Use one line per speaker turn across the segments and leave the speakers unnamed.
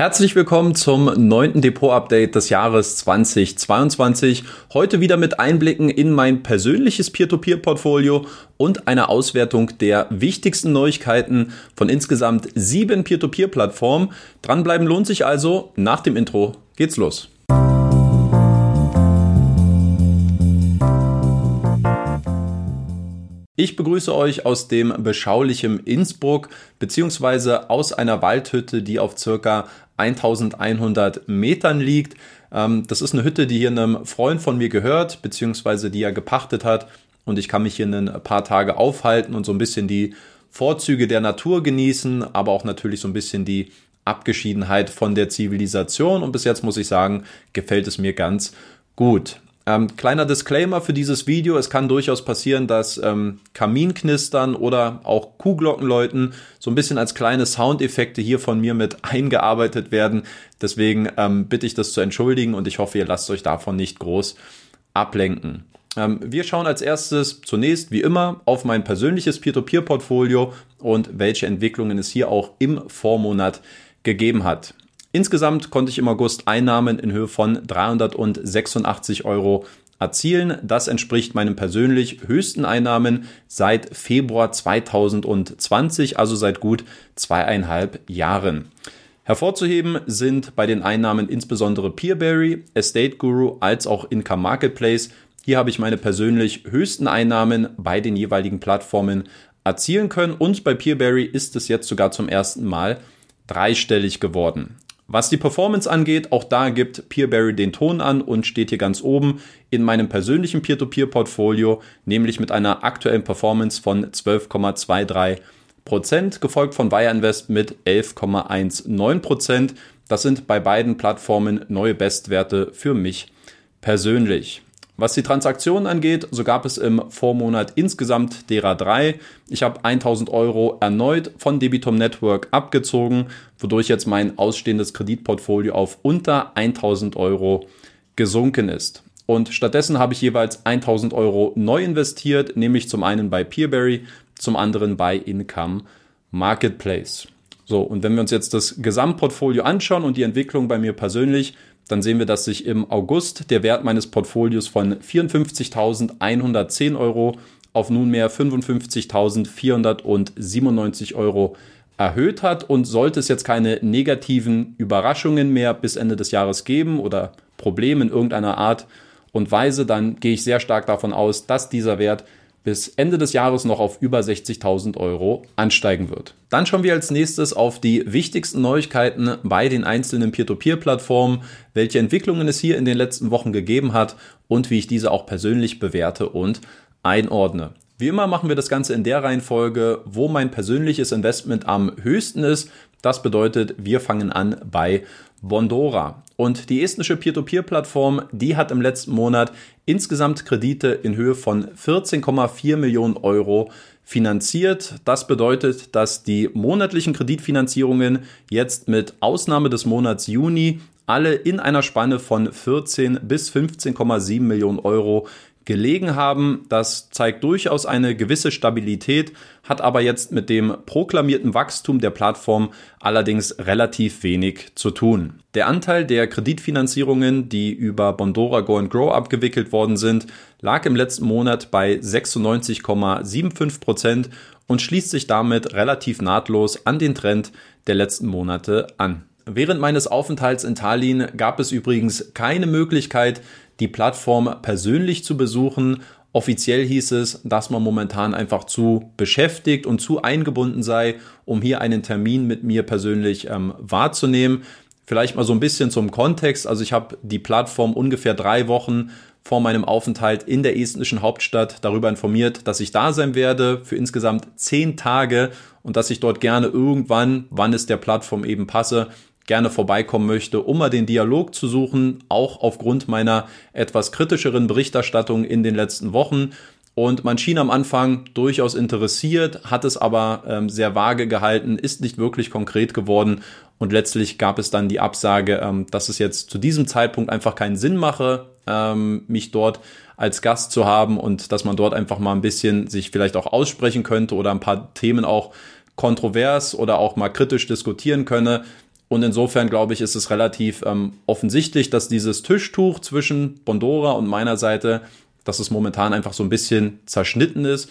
Herzlich willkommen zum neunten Depot-Update des Jahres 2022. Heute wieder mit Einblicken in mein persönliches Peer-to-Peer-Portfolio und einer Auswertung der wichtigsten Neuigkeiten von insgesamt sieben Peer-to-Peer-Plattformen. Dranbleiben lohnt sich also. Nach dem Intro geht's los. Ich begrüße euch aus dem beschaulichen Innsbruck beziehungsweise aus einer Waldhütte, die auf circa 1100 Metern liegt. Ähm, das ist eine Hütte, die hier einem Freund von mir gehört, beziehungsweise die er gepachtet hat. Und ich kann mich hier ein paar Tage aufhalten und so ein bisschen die Vorzüge der Natur genießen, aber auch natürlich so ein bisschen die Abgeschiedenheit von der Zivilisation. Und bis jetzt muss ich sagen, gefällt es mir ganz gut. Ähm, kleiner Disclaimer für dieses Video. Es kann durchaus passieren, dass ähm, Kaminknistern oder auch Kuhglockenläuten so ein bisschen als kleine Soundeffekte hier von mir mit eingearbeitet werden. Deswegen ähm, bitte ich das zu entschuldigen und ich hoffe, ihr lasst euch davon nicht groß ablenken. Ähm, wir schauen als erstes zunächst, wie immer, auf mein persönliches Peer-to-Peer-Portfolio und welche Entwicklungen es hier auch im Vormonat gegeben hat. Insgesamt konnte ich im August Einnahmen in Höhe von 386 Euro erzielen. Das entspricht meinen persönlich höchsten Einnahmen seit Februar 2020, also seit gut zweieinhalb Jahren. Hervorzuheben sind bei den Einnahmen insbesondere Peerberry, Estate Guru als auch Income Marketplace. Hier habe ich meine persönlich höchsten Einnahmen bei den jeweiligen Plattformen erzielen können und bei Peerberry ist es jetzt sogar zum ersten Mal dreistellig geworden. Was die Performance angeht, auch da gibt Peerberry den Ton an und steht hier ganz oben in meinem persönlichen Peer-to-Peer-Portfolio, nämlich mit einer aktuellen Performance von 12,23 Prozent, gefolgt von Wire Invest mit 11,19 Prozent. Das sind bei beiden Plattformen neue Bestwerte für mich persönlich. Was die Transaktionen angeht, so gab es im Vormonat insgesamt derer drei. Ich habe 1000 Euro erneut von Debitum Network abgezogen, wodurch jetzt mein ausstehendes Kreditportfolio auf unter 1000 Euro gesunken ist. Und stattdessen habe ich jeweils 1000 Euro neu investiert, nämlich zum einen bei Peerberry, zum anderen bei Income Marketplace. So, und wenn wir uns jetzt das Gesamtportfolio anschauen und die Entwicklung bei mir persönlich, dann sehen wir, dass sich im August der Wert meines Portfolios von 54.110 Euro auf nunmehr 55.497 Euro erhöht hat. Und sollte es jetzt keine negativen Überraschungen mehr bis Ende des Jahres geben oder Probleme in irgendeiner Art und Weise, dann gehe ich sehr stark davon aus, dass dieser Wert bis Ende des Jahres noch auf über 60.000 Euro ansteigen wird. Dann schauen wir als nächstes auf die wichtigsten Neuigkeiten bei den einzelnen Peer-to-Peer-Plattformen, welche Entwicklungen es hier in den letzten Wochen gegeben hat und wie ich diese auch persönlich bewerte und einordne. Wie immer machen wir das Ganze in der Reihenfolge, wo mein persönliches Investment am höchsten ist. Das bedeutet, wir fangen an bei Bondora. Und die estnische Peer-to-Peer-Plattform, die hat im letzten Monat insgesamt Kredite in Höhe von 14,4 Millionen Euro finanziert. Das bedeutet, dass die monatlichen Kreditfinanzierungen jetzt mit Ausnahme des Monats Juni alle in einer Spanne von 14 bis 15,7 Millionen Euro gelegen haben. Das zeigt durchaus eine gewisse Stabilität, hat aber jetzt mit dem proklamierten Wachstum der Plattform allerdings relativ wenig zu tun. Der Anteil der Kreditfinanzierungen, die über Bondora Go and Grow abgewickelt worden sind, lag im letzten Monat bei 96,75 Prozent und schließt sich damit relativ nahtlos an den Trend der letzten Monate an. Während meines Aufenthalts in Tallinn gab es übrigens keine Möglichkeit, die Plattform persönlich zu besuchen. Offiziell hieß es, dass man momentan einfach zu beschäftigt und zu eingebunden sei, um hier einen Termin mit mir persönlich ähm, wahrzunehmen. Vielleicht mal so ein bisschen zum Kontext. Also ich habe die Plattform ungefähr drei Wochen vor meinem Aufenthalt in der estnischen Hauptstadt darüber informiert, dass ich da sein werde für insgesamt zehn Tage und dass ich dort gerne irgendwann, wann es der Plattform eben passe, gerne vorbeikommen möchte, um mal den Dialog zu suchen, auch aufgrund meiner etwas kritischeren Berichterstattung in den letzten Wochen. Und man schien am Anfang durchaus interessiert, hat es aber ähm, sehr vage gehalten, ist nicht wirklich konkret geworden. Und letztlich gab es dann die Absage, ähm, dass es jetzt zu diesem Zeitpunkt einfach keinen Sinn mache, ähm, mich dort als Gast zu haben und dass man dort einfach mal ein bisschen sich vielleicht auch aussprechen könnte oder ein paar Themen auch kontrovers oder auch mal kritisch diskutieren könne. Und insofern glaube ich, ist es relativ ähm, offensichtlich, dass dieses Tischtuch zwischen Bondora und meiner Seite, dass es momentan einfach so ein bisschen zerschnitten ist.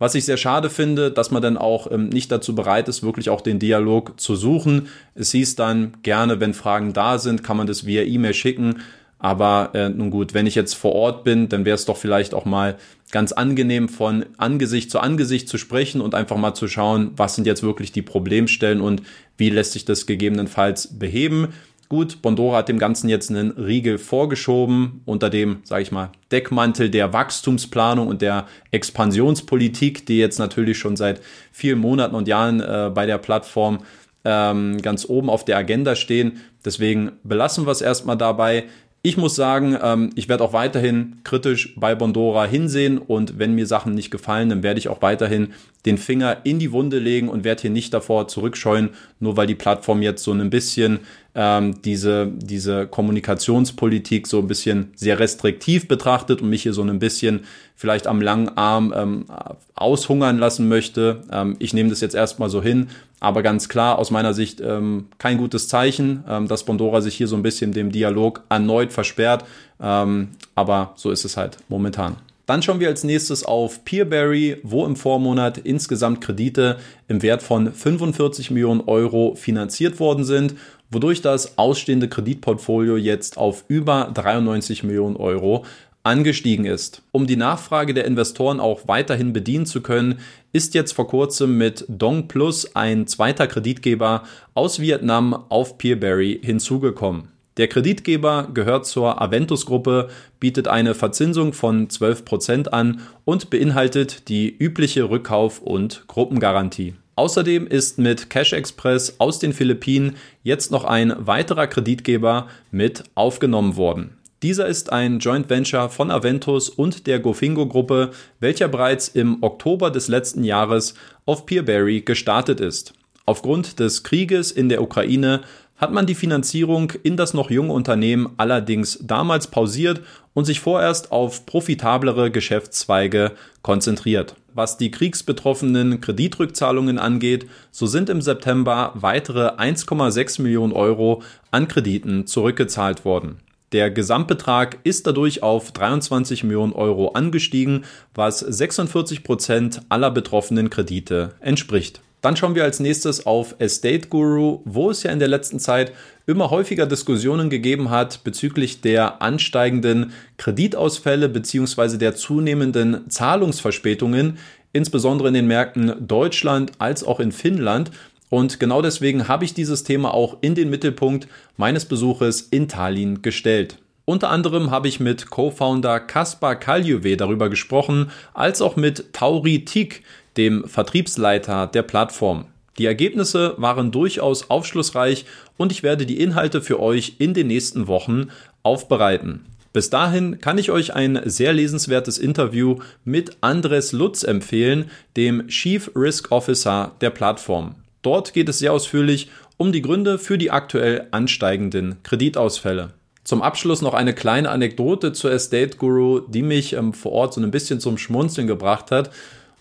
Was ich sehr schade finde, dass man dann auch ähm, nicht dazu bereit ist, wirklich auch den Dialog zu suchen. Es hieß dann gerne, wenn Fragen da sind, kann man das via E-Mail schicken. Aber äh, nun gut, wenn ich jetzt vor Ort bin, dann wäre es doch vielleicht auch mal ganz angenehm von Angesicht zu Angesicht zu sprechen und einfach mal zu schauen, was sind jetzt wirklich die Problemstellen und wie lässt sich das gegebenenfalls beheben. Gut, Bondora hat dem Ganzen jetzt einen Riegel vorgeschoben unter dem, sage ich mal, Deckmantel der Wachstumsplanung und der Expansionspolitik, die jetzt natürlich schon seit vielen Monaten und Jahren äh, bei der Plattform ähm, ganz oben auf der Agenda stehen. Deswegen belassen wir es erstmal dabei. Ich muss sagen, ähm, ich werde auch weiterhin kritisch bei Bondora hinsehen und wenn mir Sachen nicht gefallen, dann werde ich auch weiterhin den Finger in die Wunde legen und werde hier nicht davor zurückscheuen, nur weil die Plattform jetzt so ein bisschen ähm, diese, diese Kommunikationspolitik so ein bisschen sehr restriktiv betrachtet und mich hier so ein bisschen vielleicht am langen Arm ähm, aushungern lassen möchte. Ähm, ich nehme das jetzt erstmal so hin, aber ganz klar aus meiner Sicht ähm, kein gutes Zeichen, ähm, dass Bondora sich hier so ein bisschen dem Dialog erneut versperrt. Ähm, aber so ist es halt momentan. Dann schauen wir als nächstes auf Peerberry, wo im Vormonat insgesamt Kredite im Wert von 45 Millionen Euro finanziert worden sind, wodurch das ausstehende Kreditportfolio jetzt auf über 93 Millionen Euro angestiegen ist. Um die Nachfrage der Investoren auch weiterhin bedienen zu können, ist jetzt vor kurzem mit Dong Plus ein zweiter Kreditgeber aus Vietnam auf Peerberry hinzugekommen. Der Kreditgeber gehört zur Aventus-Gruppe, bietet eine Verzinsung von 12% an und beinhaltet die übliche Rückkauf- und Gruppengarantie. Außerdem ist mit Cash Express aus den Philippinen jetzt noch ein weiterer Kreditgeber mit aufgenommen worden. Dieser ist ein Joint Venture von Aventus und der Gofingo-Gruppe, welcher bereits im Oktober des letzten Jahres auf Peerberry gestartet ist. Aufgrund des Krieges in der Ukraine hat man die Finanzierung in das noch junge Unternehmen allerdings damals pausiert und sich vorerst auf profitablere Geschäftszweige konzentriert. Was die kriegsbetroffenen Kreditrückzahlungen angeht, so sind im September weitere 1,6 Millionen Euro an Krediten zurückgezahlt worden. Der Gesamtbetrag ist dadurch auf 23 Millionen Euro angestiegen, was 46 Prozent aller betroffenen Kredite entspricht. Dann schauen wir als nächstes auf Estate Guru, wo es ja in der letzten Zeit immer häufiger Diskussionen gegeben hat bezüglich der ansteigenden Kreditausfälle bzw. der zunehmenden Zahlungsverspätungen, insbesondere in den Märkten Deutschland als auch in Finnland. Und genau deswegen habe ich dieses Thema auch in den Mittelpunkt meines Besuches in Tallinn gestellt. Unter anderem habe ich mit Co-Founder Kaspar Kaljuwe darüber gesprochen, als auch mit Tauri Tik, dem Vertriebsleiter der Plattform. Die Ergebnisse waren durchaus aufschlussreich und ich werde die Inhalte für euch in den nächsten Wochen aufbereiten. Bis dahin kann ich euch ein sehr lesenswertes Interview mit Andres Lutz empfehlen, dem Chief Risk Officer der Plattform. Dort geht es sehr ausführlich um die Gründe für die aktuell ansteigenden Kreditausfälle. Zum Abschluss noch eine kleine Anekdote zur Estate Guru, die mich ähm, vor Ort so ein bisschen zum Schmunzeln gebracht hat.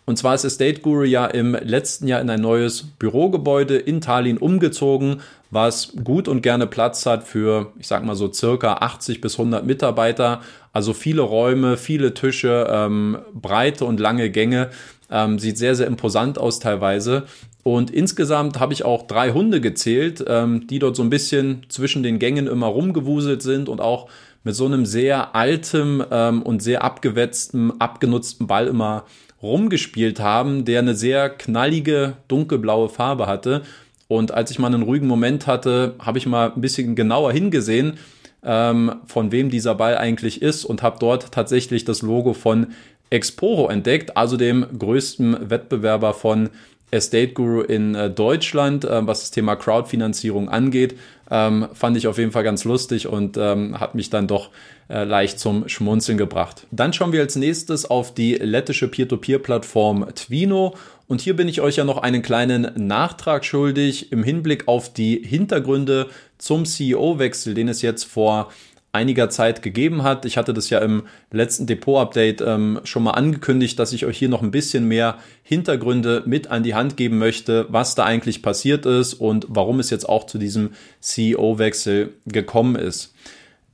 Und zwar ist Estate Guru ja im letzten Jahr in ein neues Bürogebäude in Tallinn umgezogen, was gut und gerne Platz hat für, ich sag mal so circa 80 bis 100 Mitarbeiter. Also viele Räume, viele Tische, ähm, breite und lange Gänge. Ähm, sieht sehr, sehr imposant aus teilweise. Und insgesamt habe ich auch drei Hunde gezählt, ähm, die dort so ein bisschen zwischen den Gängen immer rumgewuselt sind und auch mit so einem sehr altem ähm, und sehr abgewetzten, abgenutzten Ball immer rumgespielt haben, der eine sehr knallige, dunkelblaue Farbe hatte. Und als ich mal einen ruhigen Moment hatte, habe ich mal ein bisschen genauer hingesehen, ähm, von wem dieser Ball eigentlich ist und habe dort tatsächlich das Logo von Exporo entdeckt, also dem größten Wettbewerber von Estate Guru in äh, Deutschland, äh, was das Thema Crowdfinanzierung angeht. Ähm, fand ich auf jeden Fall ganz lustig und ähm, hat mich dann doch äh, leicht zum Schmunzeln gebracht. Dann schauen wir als nächstes auf die lettische Peer-to-Peer-Plattform Twino. Und hier bin ich euch ja noch einen kleinen Nachtrag schuldig im Hinblick auf die Hintergründe zum CEO-Wechsel, den es jetzt vor einiger Zeit gegeben hat. Ich hatte das ja im letzten Depot-Update ähm, schon mal angekündigt, dass ich euch hier noch ein bisschen mehr Hintergründe mit an die Hand geben möchte, was da eigentlich passiert ist und warum es jetzt auch zu diesem CEO-Wechsel gekommen ist.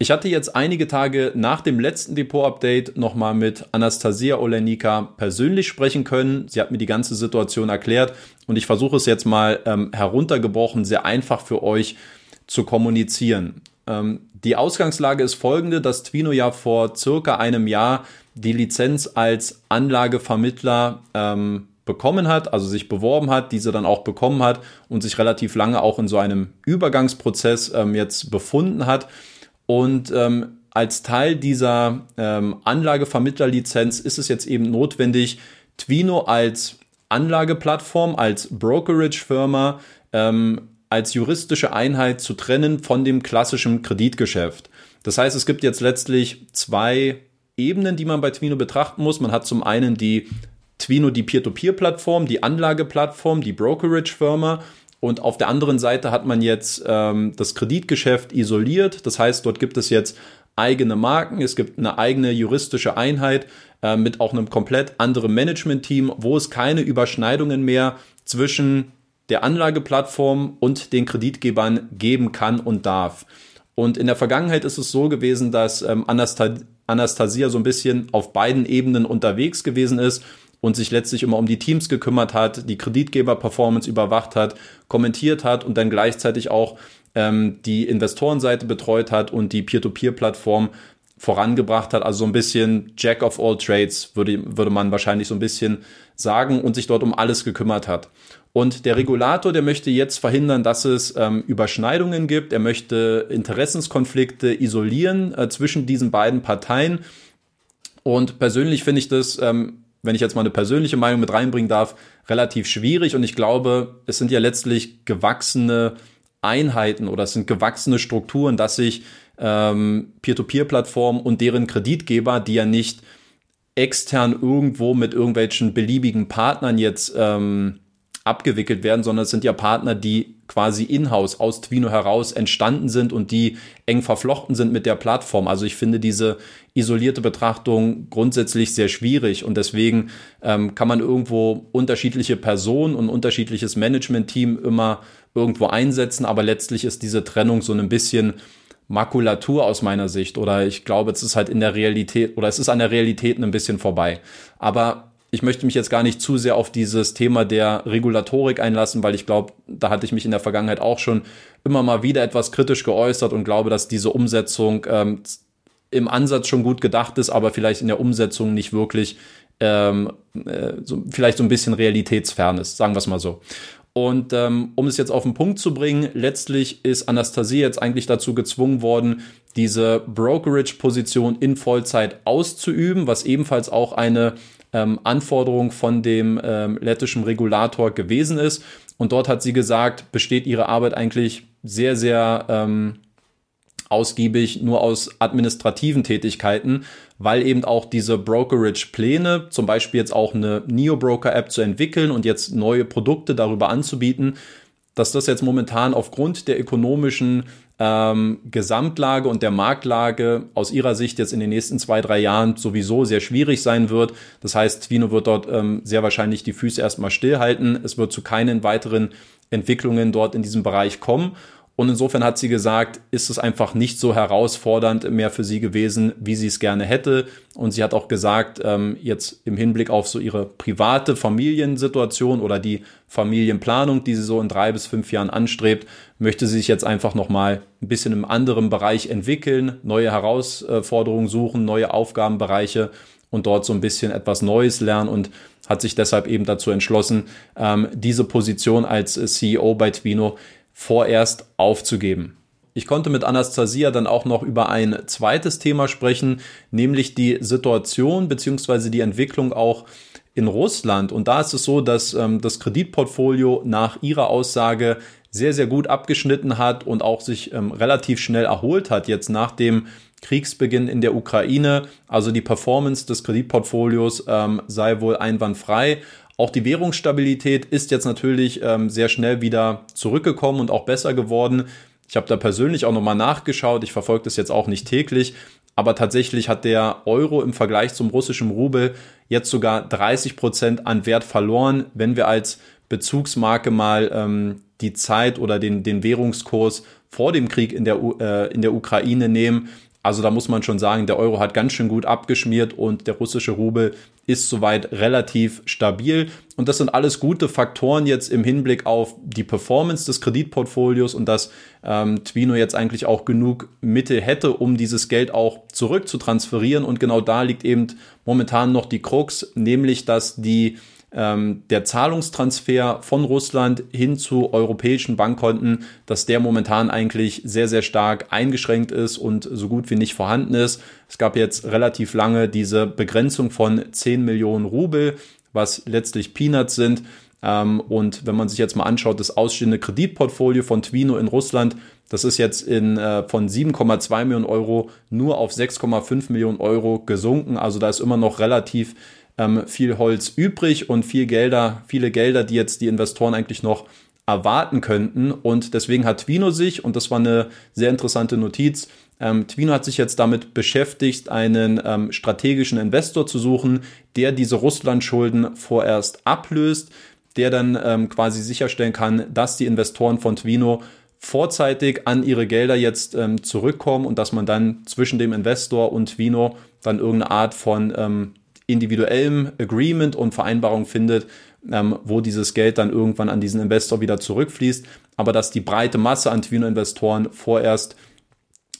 Ich hatte jetzt einige Tage nach dem letzten Depot-Update nochmal mit Anastasia Olenika persönlich sprechen können. Sie hat mir die ganze Situation erklärt und ich versuche es jetzt mal ähm, heruntergebrochen, sehr einfach für euch zu kommunizieren. Ähm, die Ausgangslage ist folgende, dass Twino ja vor circa einem Jahr die Lizenz als Anlagevermittler ähm, bekommen hat, also sich beworben hat, diese dann auch bekommen hat und sich relativ lange auch in so einem Übergangsprozess ähm, jetzt befunden hat. Und ähm, als Teil dieser ähm, Anlagevermittlerlizenz ist es jetzt eben notwendig, Twino als Anlageplattform, als Brokerage-Firma, ähm, als juristische Einheit zu trennen von dem klassischen Kreditgeschäft. Das heißt, es gibt jetzt letztlich zwei Ebenen, die man bei Twino betrachten muss. Man hat zum einen die Twino, die Peer-to-Peer-Plattform, die Anlageplattform, die Brokerage-Firma und auf der anderen Seite hat man jetzt ähm, das Kreditgeschäft isoliert. Das heißt, dort gibt es jetzt eigene Marken, es gibt eine eigene juristische Einheit äh, mit auch einem komplett anderen Management-Team, wo es keine Überschneidungen mehr zwischen der Anlageplattform und den Kreditgebern geben kann und darf. Und in der Vergangenheit ist es so gewesen, dass ähm, Anastasia so ein bisschen auf beiden Ebenen unterwegs gewesen ist und sich letztlich immer um die Teams gekümmert hat, die Kreditgeber-Performance überwacht hat, kommentiert hat und dann gleichzeitig auch ähm, die Investorenseite betreut hat und die Peer-to-Peer-Plattform vorangebracht hat. Also so ein bisschen Jack of all Trades, würde, würde man wahrscheinlich so ein bisschen sagen und sich dort um alles gekümmert hat. Und der Regulator, der möchte jetzt verhindern, dass es ähm, Überschneidungen gibt. Er möchte Interessenskonflikte isolieren äh, zwischen diesen beiden Parteien. Und persönlich finde ich das ähm, wenn ich jetzt mal eine persönliche Meinung mit reinbringen darf, relativ schwierig. Und ich glaube, es sind ja letztlich gewachsene Einheiten oder es sind gewachsene Strukturen, dass sich ähm, Peer-to-Peer-Plattformen und deren Kreditgeber, die ja nicht extern irgendwo mit irgendwelchen beliebigen Partnern jetzt ähm, abgewickelt werden, sondern es sind ja Partner, die quasi in-house aus Twino heraus entstanden sind und die eng verflochten sind mit der Plattform. Also ich finde diese isolierte Betrachtung grundsätzlich sehr schwierig und deswegen ähm, kann man irgendwo unterschiedliche Personen und unterschiedliches Management-Team immer irgendwo einsetzen, aber letztlich ist diese Trennung so ein bisschen Makulatur aus meiner Sicht oder ich glaube, es ist halt in der Realität oder es ist an der Realität ein bisschen vorbei. Aber ich möchte mich jetzt gar nicht zu sehr auf dieses Thema der Regulatorik einlassen, weil ich glaube, da hatte ich mich in der Vergangenheit auch schon immer mal wieder etwas kritisch geäußert und glaube, dass diese Umsetzung ähm, im Ansatz schon gut gedacht ist, aber vielleicht in der Umsetzung nicht wirklich ähm, äh, so, vielleicht so ein bisschen realitätsfern ist, sagen wir es mal so. Und ähm, um es jetzt auf den Punkt zu bringen, letztlich ist Anastasie jetzt eigentlich dazu gezwungen worden, diese Brokerage-Position in Vollzeit auszuüben, was ebenfalls auch eine ähm, Anforderung von dem ähm, lettischen Regulator gewesen ist. Und dort hat sie gesagt, besteht ihre Arbeit eigentlich sehr, sehr ähm, ausgiebig nur aus administrativen Tätigkeiten, weil eben auch diese Brokerage-Pläne, zum Beispiel jetzt auch eine Neo-Broker-App zu entwickeln und jetzt neue Produkte darüber anzubieten, dass das jetzt momentan aufgrund der ökonomischen ähm, Gesamtlage und der Marktlage aus ihrer Sicht jetzt in den nächsten zwei, drei Jahren sowieso sehr schwierig sein wird. Das heißt, Twino wird dort ähm, sehr wahrscheinlich die Füße erstmal stillhalten. Es wird zu keinen weiteren Entwicklungen dort in diesem Bereich kommen. Und insofern hat sie gesagt, ist es einfach nicht so herausfordernd mehr für sie gewesen, wie sie es gerne hätte. Und sie hat auch gesagt, ähm, jetzt im Hinblick auf so ihre private Familiensituation oder die Familienplanung, die sie so in drei bis fünf Jahren anstrebt, möchte sie sich jetzt einfach nochmal ein bisschen im anderen Bereich entwickeln, neue Herausforderungen suchen, neue Aufgabenbereiche und dort so ein bisschen etwas Neues lernen und hat sich deshalb eben dazu entschlossen, ähm, diese Position als CEO bei Twino vorerst aufzugeben. Ich konnte mit Anastasia dann auch noch über ein zweites Thema sprechen, nämlich die Situation bzw. die Entwicklung auch in Russland. Und da ist es so, dass ähm, das Kreditportfolio nach ihrer Aussage sehr, sehr gut abgeschnitten hat und auch sich ähm, relativ schnell erholt hat jetzt nach dem Kriegsbeginn in der Ukraine. Also die Performance des Kreditportfolios ähm, sei wohl einwandfrei. Auch die Währungsstabilität ist jetzt natürlich ähm, sehr schnell wieder zurückgekommen und auch besser geworden. Ich habe da persönlich auch nochmal nachgeschaut. Ich verfolge das jetzt auch nicht täglich. Aber tatsächlich hat der Euro im Vergleich zum russischen Rubel jetzt sogar 30 Prozent an Wert verloren, wenn wir als Bezugsmarke mal ähm, die Zeit oder den, den Währungskurs vor dem Krieg in der, äh, in der Ukraine nehmen. Also da muss man schon sagen, der Euro hat ganz schön gut abgeschmiert und der russische Rubel ist soweit relativ stabil. Und das sind alles gute Faktoren jetzt im Hinblick auf die Performance des Kreditportfolios und dass ähm, Twino jetzt eigentlich auch genug Mittel hätte, um dieses Geld auch zurück zu transferieren. Und genau da liegt eben momentan noch die Krux, nämlich dass die ähm, der Zahlungstransfer von Russland hin zu europäischen Bankkonten, dass der momentan eigentlich sehr, sehr stark eingeschränkt ist und so gut wie nicht vorhanden ist. Es gab jetzt relativ lange diese Begrenzung von 10 Millionen Rubel, was letztlich Peanuts sind. Ähm, und wenn man sich jetzt mal anschaut, das ausstehende Kreditportfolio von Twino in Russland, das ist jetzt in, äh, von 7,2 Millionen Euro nur auf 6,5 Millionen Euro gesunken. Also da ist immer noch relativ ähm, viel Holz übrig und viel Gelder, viele Gelder, die jetzt die Investoren eigentlich noch erwarten könnten. Und deswegen hat Twino sich, und das war eine sehr interessante Notiz, ähm, Twino hat sich jetzt damit beschäftigt, einen ähm, strategischen Investor zu suchen, der diese Russland-Schulden vorerst ablöst, der dann ähm, quasi sicherstellen kann, dass die Investoren von Twino vorzeitig an ihre Gelder jetzt ähm, zurückkommen und dass man dann zwischen dem Investor und Twino dann irgendeine Art von ähm, individuellem Agreement und Vereinbarung findet, ähm, wo dieses Geld dann irgendwann an diesen Investor wieder zurückfließt, aber dass die breite Masse an Twino-Investoren vorerst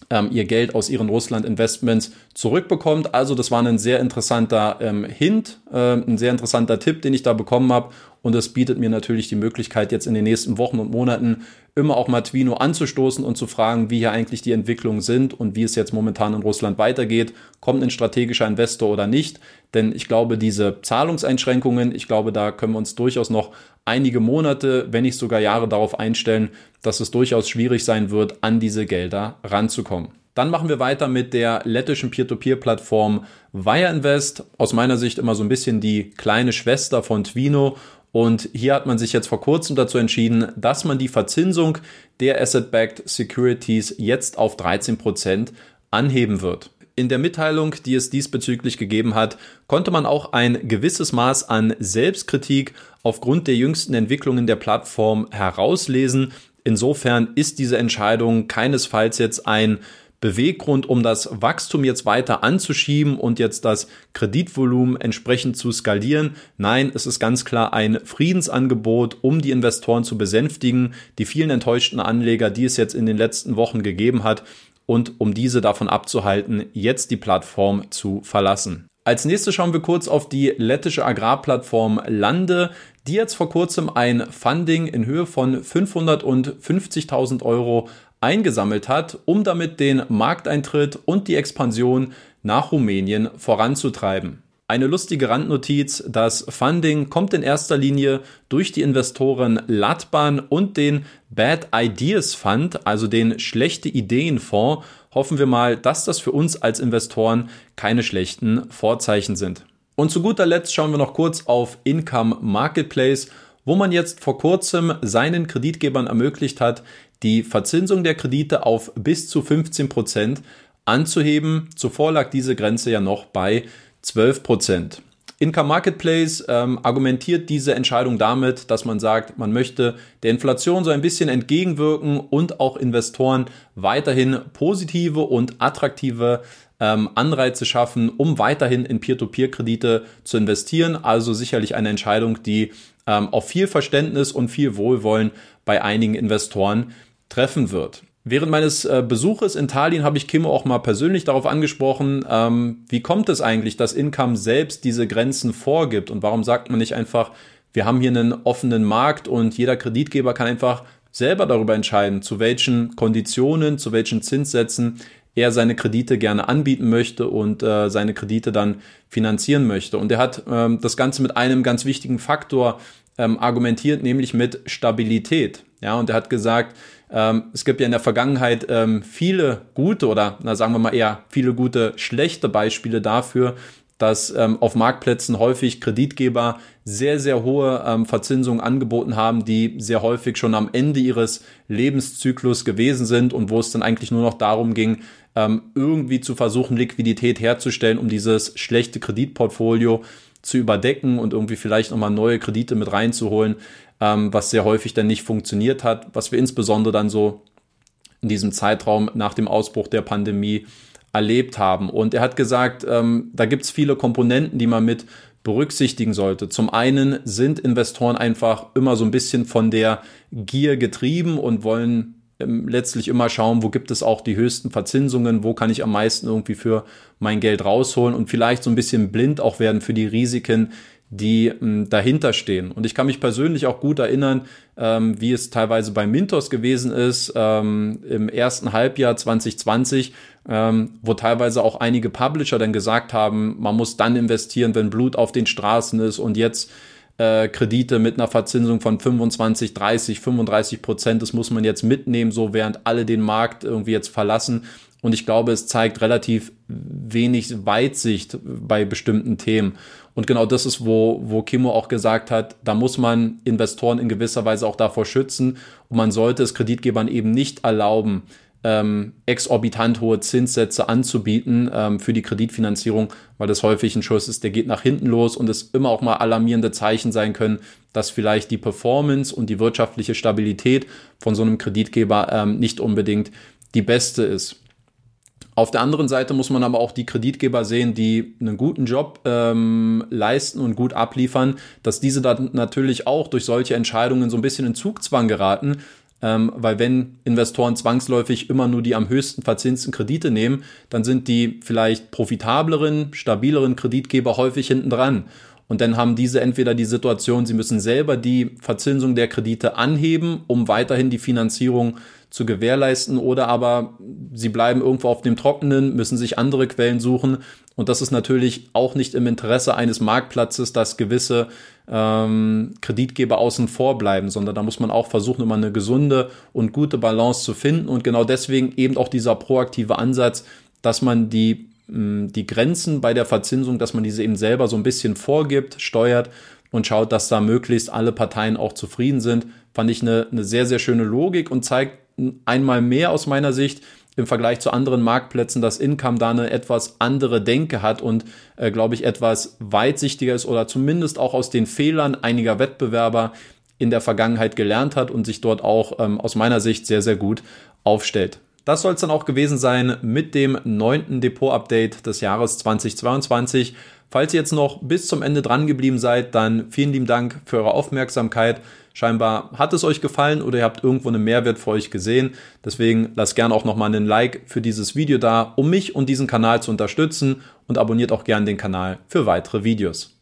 ähm, ihr Geld aus ihren Russland-Investments zurückbekommt. Also das war ein sehr interessanter ähm, Hint, äh, ein sehr interessanter Tipp, den ich da bekommen habe. Und das bietet mir natürlich die Möglichkeit, jetzt in den nächsten Wochen und Monaten immer auch mal Twino anzustoßen und zu fragen, wie hier eigentlich die Entwicklungen sind und wie es jetzt momentan in Russland weitergeht. Kommt ein strategischer Investor oder nicht? Denn ich glaube, diese Zahlungseinschränkungen, ich glaube, da können wir uns durchaus noch einige Monate, wenn nicht sogar Jahre darauf einstellen, dass es durchaus schwierig sein wird, an diese Gelder ranzukommen. Dann machen wir weiter mit der lettischen Peer-to-Peer-Plattform Wireinvest. Aus meiner Sicht immer so ein bisschen die kleine Schwester von Twino und hier hat man sich jetzt vor kurzem dazu entschieden, dass man die Verzinsung der Asset-Backed Securities jetzt auf 13 Prozent anheben wird. In der Mitteilung, die es diesbezüglich gegeben hat, konnte man auch ein gewisses Maß an Selbstkritik aufgrund der jüngsten Entwicklungen der Plattform herauslesen. Insofern ist diese Entscheidung keinesfalls jetzt ein Beweggrund, um das Wachstum jetzt weiter anzuschieben und jetzt das Kreditvolumen entsprechend zu skalieren. Nein, es ist ganz klar ein Friedensangebot, um die Investoren zu besänftigen, die vielen enttäuschten Anleger, die es jetzt in den letzten Wochen gegeben hat und um diese davon abzuhalten, jetzt die Plattform zu verlassen. Als nächstes schauen wir kurz auf die lettische Agrarplattform Lande, die jetzt vor kurzem ein Funding in Höhe von 550.000 Euro eingesammelt hat, um damit den Markteintritt und die Expansion nach Rumänien voranzutreiben. Eine lustige Randnotiz, das Funding kommt in erster Linie durch die Investoren Latban und den Bad Ideas Fund, also den Schlechte Ideen Fonds. Hoffen wir mal, dass das für uns als Investoren keine schlechten Vorzeichen sind. Und zu guter Letzt schauen wir noch kurz auf Income Marketplace, wo man jetzt vor kurzem seinen Kreditgebern ermöglicht hat, die Verzinsung der Kredite auf bis zu 15 Prozent anzuheben. Zuvor lag diese Grenze ja noch bei 12 Prozent. Income Marketplace ähm, argumentiert diese Entscheidung damit, dass man sagt, man möchte der Inflation so ein bisschen entgegenwirken und auch Investoren weiterhin positive und attraktive ähm, Anreize schaffen, um weiterhin in Peer-to-Peer-Kredite zu investieren. Also sicherlich eine Entscheidung, die ähm, auf viel Verständnis und viel Wohlwollen bei einigen Investoren treffen wird. Während meines äh, Besuches in Tallinn habe ich Kim auch mal persönlich darauf angesprochen, ähm, wie kommt es eigentlich, dass Income selbst diese Grenzen vorgibt und warum sagt man nicht einfach, wir haben hier einen offenen Markt und jeder Kreditgeber kann einfach selber darüber entscheiden, zu welchen Konditionen, zu welchen Zinssätzen er seine Kredite gerne anbieten möchte und äh, seine Kredite dann finanzieren möchte. Und er hat ähm, das Ganze mit einem ganz wichtigen Faktor ähm, argumentiert, nämlich mit Stabilität. Ja, und er hat gesagt, ähm, es gibt ja in der Vergangenheit ähm, viele gute oder na, sagen wir mal eher viele gute schlechte Beispiele dafür, dass ähm, auf Marktplätzen häufig Kreditgeber sehr, sehr hohe ähm, Verzinsungen angeboten haben, die sehr häufig schon am Ende ihres Lebenszyklus gewesen sind und wo es dann eigentlich nur noch darum ging, ähm, irgendwie zu versuchen, Liquidität herzustellen, um dieses schlechte Kreditportfolio zu überdecken und irgendwie vielleicht nochmal neue Kredite mit reinzuholen, ähm, was sehr häufig dann nicht funktioniert hat, was wir insbesondere dann so in diesem Zeitraum nach dem Ausbruch der Pandemie erlebt haben. Und er hat gesagt, ähm, da gibt es viele Komponenten, die man mit berücksichtigen sollte. Zum einen sind Investoren einfach immer so ein bisschen von der Gier getrieben und wollen ähm, letztlich immer schauen, wo gibt es auch die höchsten Verzinsungen, wo kann ich am meisten irgendwie für mein Geld rausholen und vielleicht so ein bisschen blind auch werden für die Risiken, die ähm, dahinter stehen. Und ich kann mich persönlich auch gut erinnern, ähm, wie es teilweise bei Mintos gewesen ist ähm, im ersten Halbjahr 2020, ähm, wo teilweise auch einige Publisher dann gesagt haben, man muss dann investieren, wenn Blut auf den Straßen ist und jetzt äh, Kredite mit einer Verzinsung von 25, 30, 35 Prozent, das muss man jetzt mitnehmen, so während alle den Markt irgendwie jetzt verlassen. Und ich glaube, es zeigt relativ wenig Weitsicht bei bestimmten Themen. Und genau das ist, wo, wo Kimo auch gesagt hat, da muss man Investoren in gewisser Weise auch davor schützen. Und man sollte es Kreditgebern eben nicht erlauben, ähm, exorbitant hohe Zinssätze anzubieten ähm, für die Kreditfinanzierung, weil das häufig ein Schuss ist, der geht nach hinten los und es immer auch mal alarmierende Zeichen sein können, dass vielleicht die Performance und die wirtschaftliche Stabilität von so einem Kreditgeber ähm, nicht unbedingt die beste ist. Auf der anderen Seite muss man aber auch die Kreditgeber sehen, die einen guten Job ähm, leisten und gut abliefern, dass diese dann natürlich auch durch solche Entscheidungen so ein bisschen in Zugzwang geraten, ähm, weil wenn Investoren zwangsläufig immer nur die am höchsten verzinsten Kredite nehmen, dann sind die vielleicht profitableren, stabileren Kreditgeber häufig hinten dran. Und dann haben diese entweder die Situation, sie müssen selber die Verzinsung der Kredite anheben, um weiterhin die Finanzierung zu gewährleisten oder aber sie bleiben irgendwo auf dem Trockenen, müssen sich andere Quellen suchen. Und das ist natürlich auch nicht im Interesse eines Marktplatzes, dass gewisse ähm, Kreditgeber außen vor bleiben, sondern da muss man auch versuchen, immer eine gesunde und gute Balance zu finden. Und genau deswegen eben auch dieser proaktive Ansatz, dass man die, die Grenzen bei der Verzinsung, dass man diese eben selber so ein bisschen vorgibt, steuert und schaut, dass da möglichst alle Parteien auch zufrieden sind, fand ich eine, eine sehr, sehr schöne Logik und zeigt einmal mehr aus meiner Sicht im Vergleich zu anderen Marktplätzen, dass Income da eine etwas andere Denke hat und, äh, glaube ich, etwas weitsichtiger ist oder zumindest auch aus den Fehlern einiger Wettbewerber in der Vergangenheit gelernt hat und sich dort auch ähm, aus meiner Sicht sehr, sehr gut aufstellt. Das soll es dann auch gewesen sein mit dem neunten Depot-Update des Jahres 2022. Falls ihr jetzt noch bis zum Ende dran geblieben seid, dann vielen lieben Dank für eure Aufmerksamkeit. Scheinbar hat es euch gefallen oder ihr habt irgendwo einen Mehrwert für euch gesehen. Deswegen lasst gerne auch nochmal einen Like für dieses Video da, um mich und diesen Kanal zu unterstützen und abonniert auch gerne den Kanal für weitere Videos.